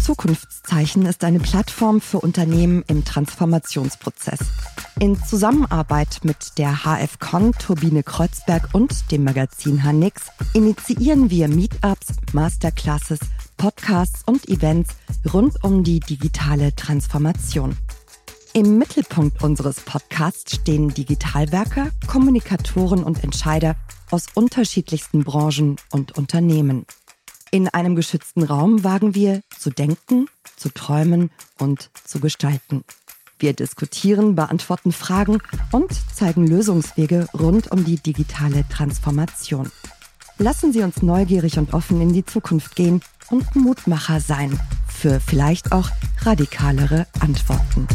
Zukunftszeichen ist eine Plattform für Unternehmen im Transformationsprozess. In Zusammenarbeit mit der HFCon Turbine Kreuzberg und dem Magazin HNX initiieren wir Meetups, Masterclasses, Podcasts und Events rund um die digitale Transformation. Im Mittelpunkt unseres Podcasts stehen Digitalwerker, Kommunikatoren und Entscheider aus unterschiedlichsten Branchen und Unternehmen. In einem geschützten Raum wagen wir zu denken, zu träumen und zu gestalten. Wir diskutieren, beantworten Fragen und zeigen Lösungswege rund um die digitale Transformation. Lassen Sie uns neugierig und offen in die Zukunft gehen und Mutmacher sein für vielleicht auch radikalere Antworten.